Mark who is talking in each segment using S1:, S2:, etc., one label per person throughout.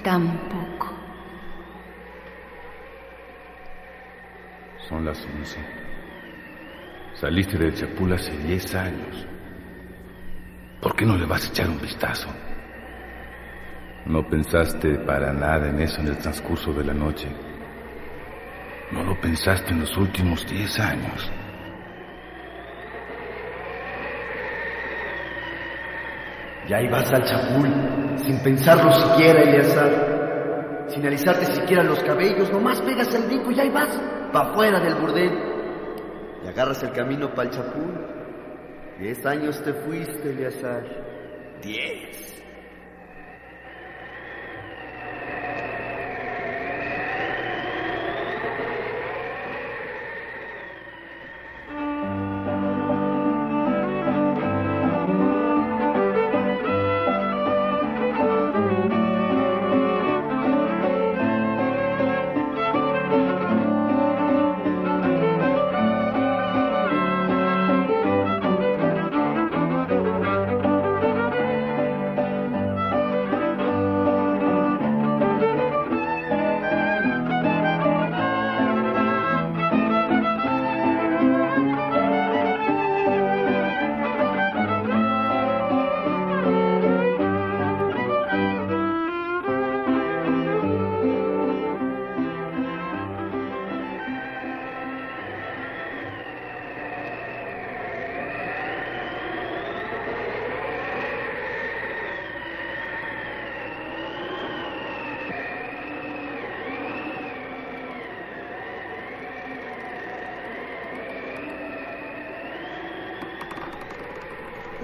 S1: Dormiste tan poco.
S2: Son las once. Saliste de Chapul hace diez años. ¿Por qué no le vas a echar un vistazo? No pensaste para nada en eso en el transcurso de la noche. No lo pensaste en los últimos diez años.
S3: Ya ibas al chapul, sin pensarlo siquiera, Eleazar. Sin alisarte siquiera los cabellos, nomás pegas el brinco y ya vas, pa' fuera del burdel. Y agarras el camino para el chapul. Diez años te fuiste, Eleazar. Diez.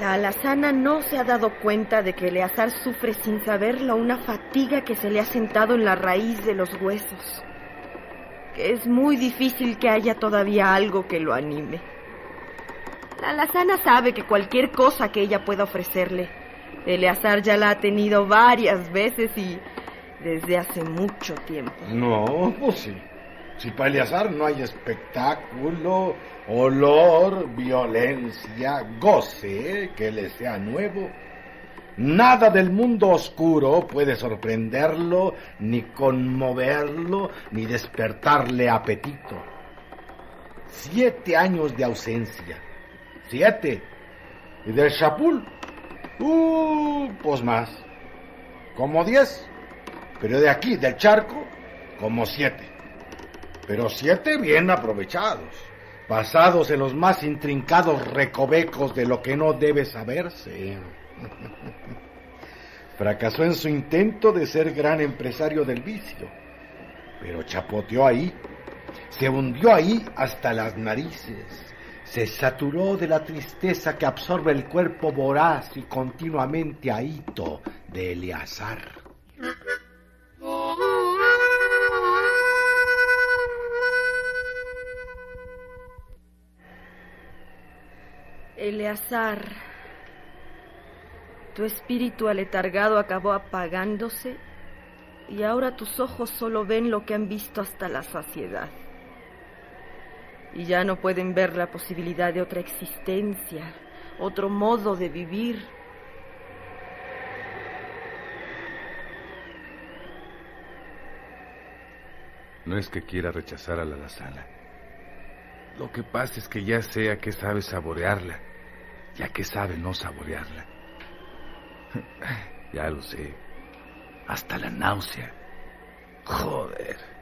S1: La alazana no se ha dado cuenta de que Eleazar sufre sin saberlo una fatiga que se le ha sentado en la raíz de los huesos. Que es muy difícil que haya todavía algo que lo anime. La alazana sabe que cualquier cosa que ella pueda ofrecerle, Eleazar ya la ha tenido varias veces y desde hace mucho tiempo.
S4: No, pues sí. Si para Eleazar no hay espectáculo, olor, violencia, goce que le sea nuevo, nada del mundo oscuro puede sorprenderlo, ni conmoverlo, ni despertarle apetito. Siete años de ausencia. Siete. Y del Chapul, uh, pues más. Como diez. Pero de aquí, del charco, como siete pero siete bien aprovechados, basados en los más intrincados recovecos de lo que no debe saberse. Fracasó en su intento de ser gran empresario del vicio, pero chapoteó ahí, se hundió ahí hasta las narices, se saturó de la tristeza que absorbe el cuerpo voraz y continuamente ahito de Eleazar.
S1: Eleazar, tu espíritu aletargado acabó apagándose y ahora tus ojos solo ven lo que han visto hasta la saciedad. y ya no pueden ver la posibilidad de otra existencia, otro modo de vivir.
S2: No es que quiera rechazar a la lazala. Lo que pasa es que ya sea que sabe saborearla, ya que sabe no saborearla. ya lo sé. Hasta la náusea. Joder.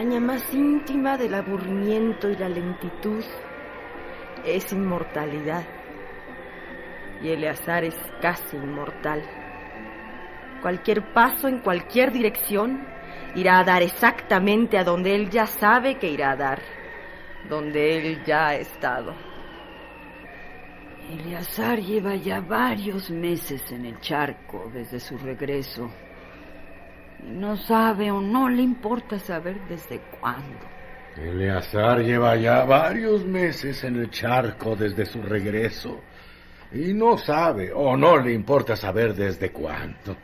S1: Más íntima del aburrimiento y la lentitud es inmortalidad. Y Eleazar es casi inmortal. Cualquier paso en cualquier dirección irá a dar exactamente a donde él ya sabe que irá a dar, donde él ya ha estado.
S5: Eleazar lleva ya varios meses en el charco desde su regreso no sabe o no le importa saber desde cuándo.
S4: Eleazar lleva ya varios meses en el charco desde su regreso y no sabe o no le importa saber desde cuándo.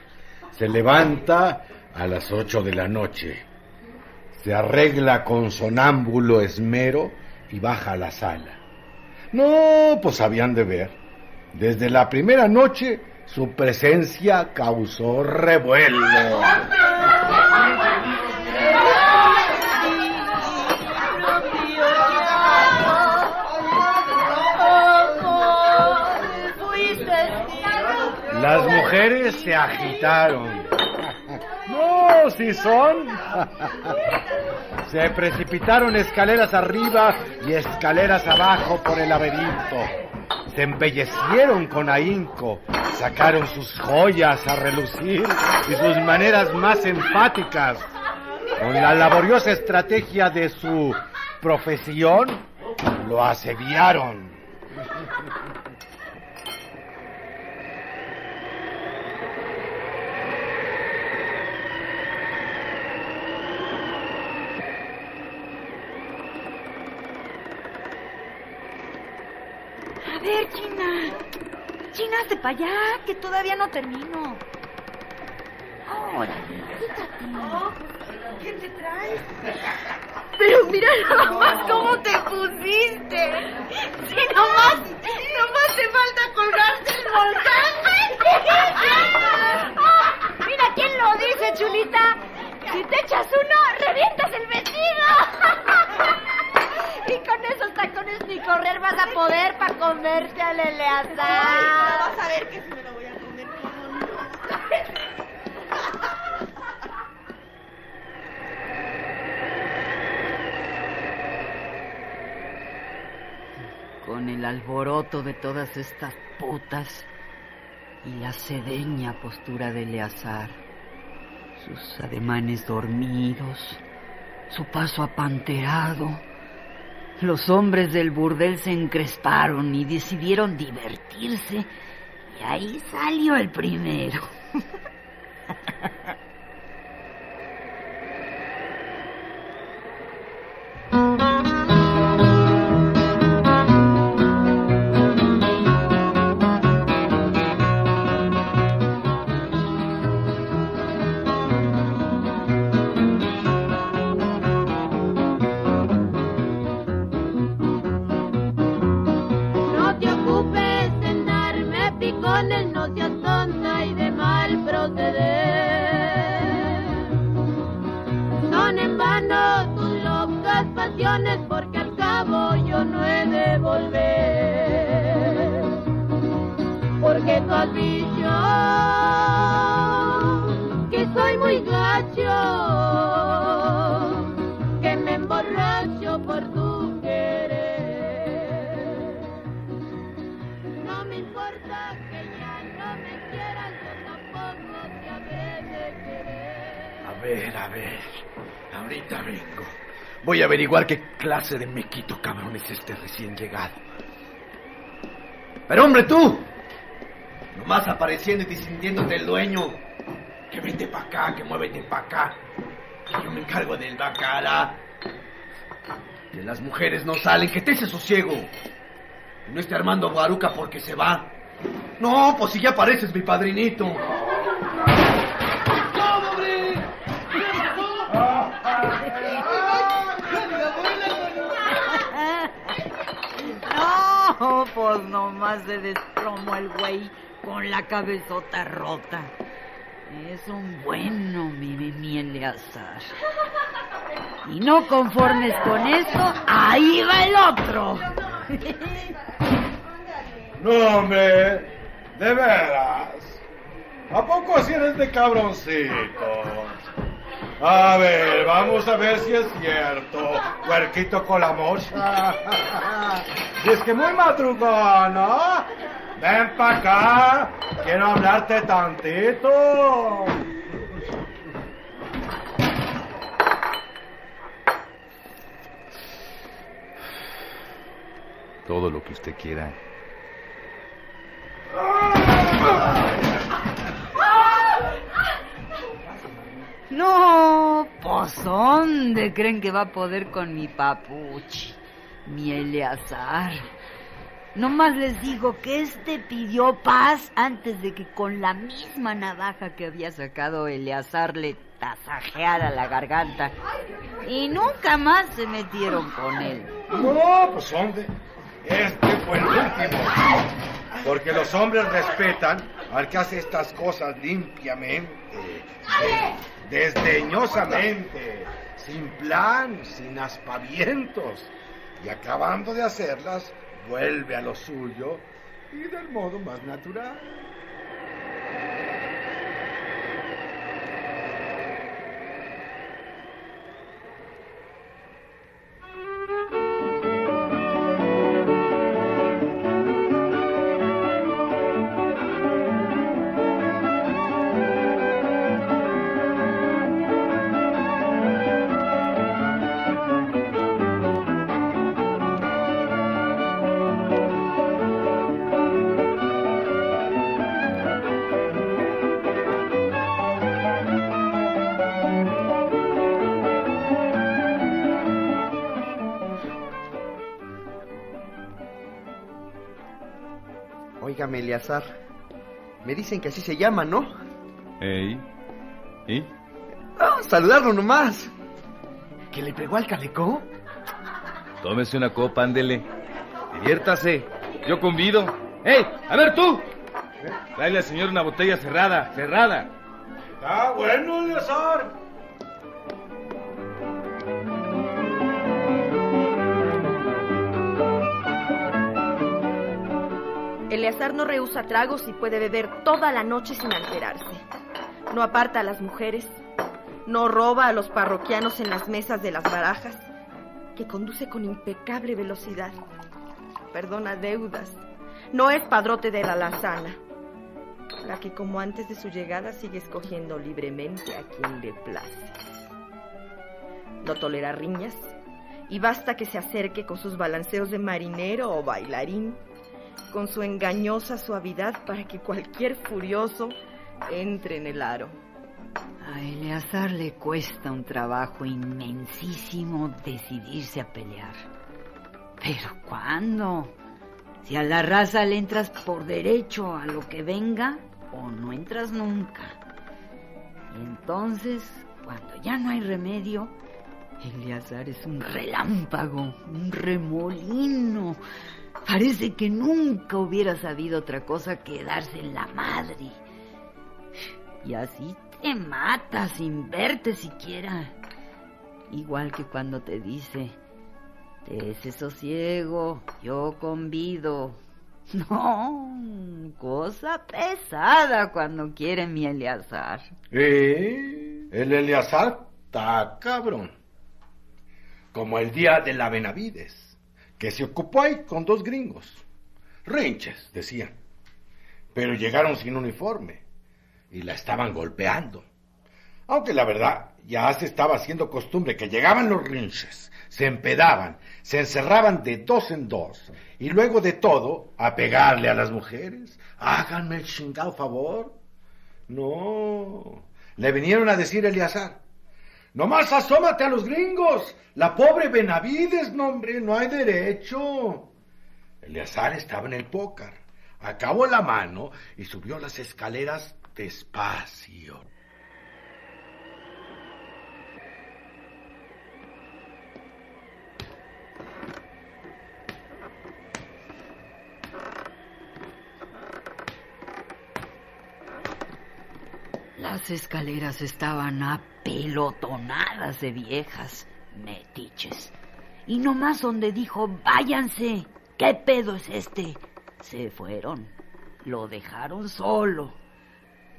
S4: Se levanta a las ocho de la noche, se arregla con sonámbulo esmero y baja a la sala. No, pues habían de ver. Desde la primera noche su presencia causó revuelo. Las mujeres se agitaron. No, si son. Se precipitaron escaleras arriba y escaleras abajo por el laberinto. Se embellecieron con ahínco, sacaron sus joyas a relucir y sus maneras más enfáticas. Con la laboriosa estrategia de su profesión, lo asediaron.
S6: A ver, China. China, hazte para allá, que todavía no termino. Órale.
S1: ¿Qué te traes? Pero mira nada más cómo te pusiste. Si nomás, nomás te falta colgarte el volcán.
S6: mira quién lo dice, chulita. Si te echas uno, revientas el vestido. Ni correr vas a poder para comerte al Eleazar.
S1: Vas a ver que si me lo voy a comer.
S5: Con el alboroto de todas estas putas y la sedeña postura de Eleazar, sus ademanes dormidos, su paso apanterado, los hombres del burdel se encresparon y decidieron divertirse. Y ahí salió el primero. y con él no te tonta y de mal proceder. Son en vano tus locas pasiones porque al cabo yo no he de volver. Porque tú has dicho que soy muy gacho.
S3: ver, a ver. Ahorita vengo. Voy a averiguar qué clase de mequito cabrón es este recién llegado. Pero hombre, tú. Nomás apareciendo y disintiéndote el dueño. Que vete pa' acá, que muévete pa' acá. Que yo me encargo del bacala. Que las mujeres no salen, que te sosiego. Que no esté armando guaruca porque se va. No, pues si ya apareces, mi padrinito.
S6: No, pues nomás se desplomó el güey con la cabezota rota. Es un bueno, mi mi Eleazar. Y no conformes con esto, ahí va el otro.
S4: No, hombre, de veras. ¿A poco así eres de cabroncito? A ver, vamos a ver si es cierto. Huerquito con la mocha. Y es que muy madrugón, ¿no? Ven para acá. Quiero hablarte tantito.
S2: Todo lo que usted quiera.
S6: No, pues ¿dónde creen que va a poder con mi papuchi, mi Eleazar? Nomás les digo que este pidió paz antes de que con la misma navaja que había sacado Eleazar le tasajeara la garganta. Y nunca más se metieron con él.
S4: No, pues hombre, este fue el último. Porque los hombres respetan al que hace estas cosas limpiamente, de- desdeñosamente, sin plan, sin aspavientos. Y acabando de hacerlas, vuelve a lo suyo y del modo más natural.
S3: Óigame, Eleazar. Me dicen que así se llama, ¿no?
S2: ¿Ey? ¿Y?
S3: Ah, saludarlo nomás. ¿Que le pegó al calecó?
S2: Tómese una copa, ándele. Diviértase. Yo convido. ¡Ey! A ver tú. Dale al señor una botella cerrada, cerrada.
S4: Está bueno, Eleazar.
S1: Eleazar no rehúsa tragos y puede beber toda la noche sin alterarse. No aparta a las mujeres, no roba a los parroquianos en las mesas de las barajas, que conduce con impecable velocidad. Perdona deudas. No es padrote de la lazana, la que como antes de su llegada sigue escogiendo libremente a quien le place. No tolera riñas y basta que se acerque con sus balanceos de marinero o bailarín con su engañosa suavidad para que cualquier furioso entre en el aro.
S6: A Eleazar le cuesta un trabajo inmensísimo decidirse a pelear. Pero ¿cuándo? Si a la raza le entras por derecho a lo que venga o no entras nunca. Y entonces, cuando ya no hay remedio, Eleazar es un relámpago, un remolino. Parece que nunca hubiera sabido otra cosa que darse en la madre. Y así te mata sin verte siquiera. Igual que cuando te dice, te ese sosiego, yo convido. No, cosa pesada cuando quiere mi Eleazar.
S4: Eh, el Eleazar está cabrón. Como el día de la Benavides, que se ocupó ahí con dos gringos. Rinches, decían. Pero llegaron sin uniforme y la estaban golpeando. Aunque la verdad, ya se estaba haciendo costumbre que llegaban los rinches, se empedaban, se encerraban de dos en dos, y luego de todo, a pegarle a las mujeres. Háganme el chingado favor. No, le vinieron a decir Eliazar. Nomás asómate a los gringos. La pobre Benavides, no hombre, no hay derecho. Eleazar estaba en el pócar. Acabó la mano y subió las escaleras despacio.
S6: Las escaleras estaban apelotonadas de viejas metiches. Y nomás donde dijo, váyanse, ¿qué pedo es este? Se fueron, lo dejaron solo.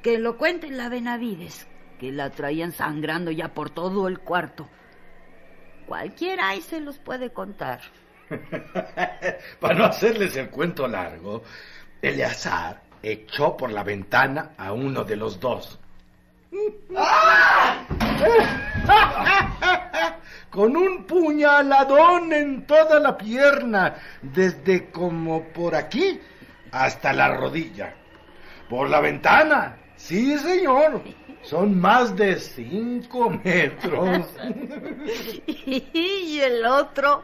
S6: Que lo cuenten la Benavides, que la traían sangrando ya por todo el cuarto. Cualquiera ahí se los puede contar.
S4: Para no hacerles el cuento largo, Eleazar echó por la ventana a uno de los dos. Con un puñaladón en toda la pierna, desde como por aquí hasta la rodilla. Por la ventana. Sí, señor. Son más de cinco metros.
S6: y el otro,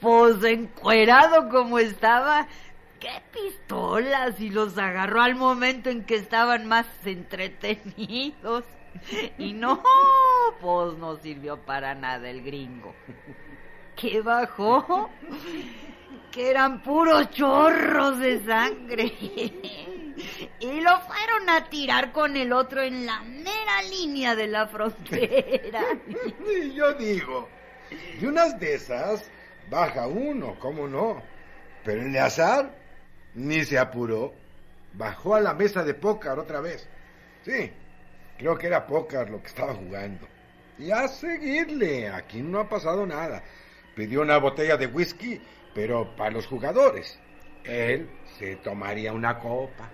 S6: pues encuerado como estaba, qué pistolas y los agarró al momento en que estaban más entretenidos. Y no, pues no sirvió para nada el gringo. ¿Qué bajó? Que eran puros chorros de sangre. Y lo fueron a tirar con el otro en la mera línea de la frontera.
S4: Y yo digo, y unas de esas baja uno, ¿cómo no? Pero el azar ni se apuró. Bajó a la mesa de póker otra vez. Sí, creo que era póker lo que estaba jugando. Y a seguirle, aquí no ha pasado nada. Pidió una botella de whisky, pero para los jugadores. Él se tomaría una copa.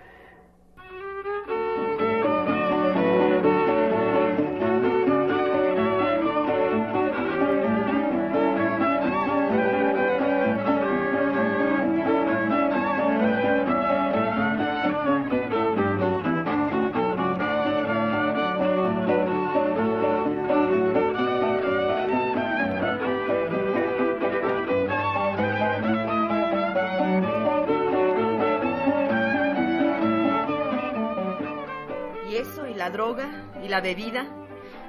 S1: La droga, y la bebida,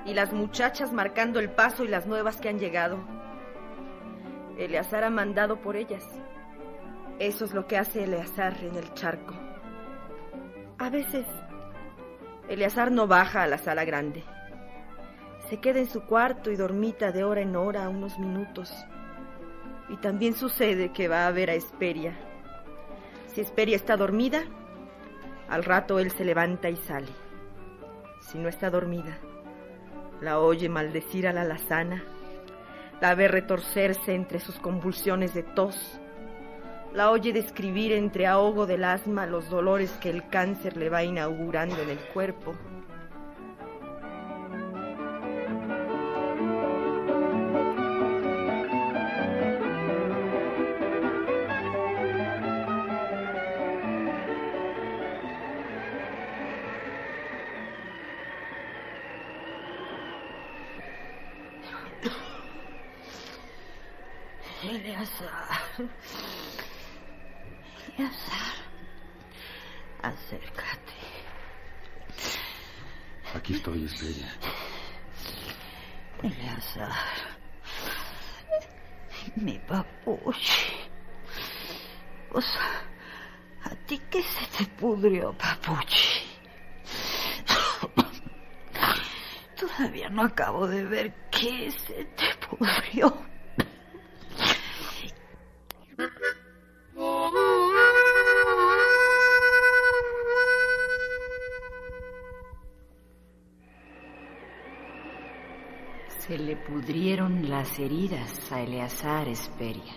S1: y las muchachas marcando el paso y las nuevas que han llegado. Eleazar ha mandado por ellas. Eso es lo que hace Eleazar en el charco. A veces, Eleazar no baja a la sala grande. Se queda en su cuarto y dormita de hora en hora unos minutos. Y también sucede que va a ver a Esperia. Si Esperia está dormida, al rato él se levanta y sale. Si no está dormida, la oye maldecir a la alazana, la ve retorcerse entre sus convulsiones de tos, la oye describir entre ahogo del asma los dolores que el cáncer le va inaugurando en el cuerpo.
S2: Aquí estoy, Esperia.
S6: Eleazar. Mi papuchi. Pues, ¿a ti qué se te pudrió, papuchi? Todavía no acabo de ver qué se te pudrió. Heridas a Eleazar Esperia.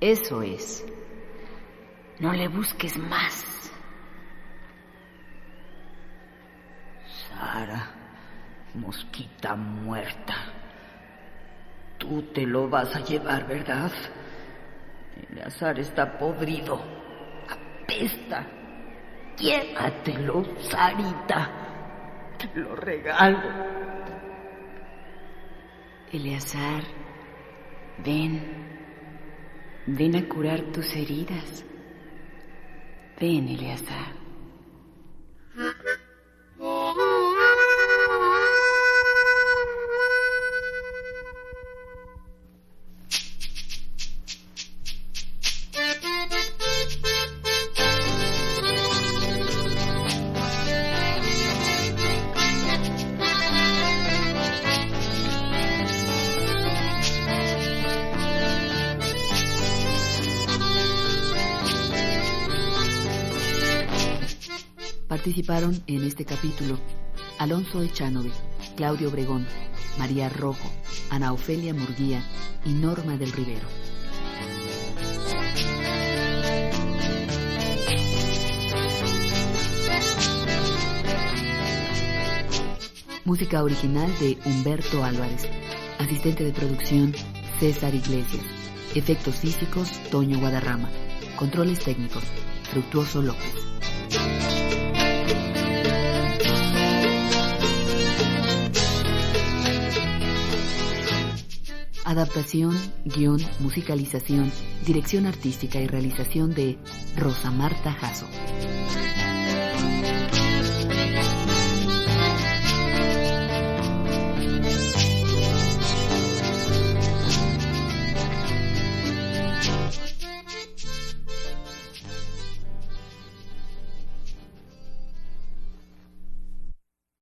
S6: Eso es. No le busques más. Sara, Mosquita muerta. Tú te lo vas a llevar, ¿verdad? El azar está podrido. Apesta. Llévatelo, Sarita. Te lo regalo.
S7: Eleazar, ven. Ven a curar tus heridas. Ven, Eleazar.
S8: Participaron en este capítulo Alonso Echanove, Claudio Obregón, María Rojo, Ana Ofelia Murguía y Norma del Rivero. Música original de Humberto Álvarez. Asistente de producción César Iglesias. Efectos físicos Toño Guadarrama. Controles técnicos Fructuoso López. Adaptación, guion, musicalización, dirección artística y realización de Rosa Marta Jasso.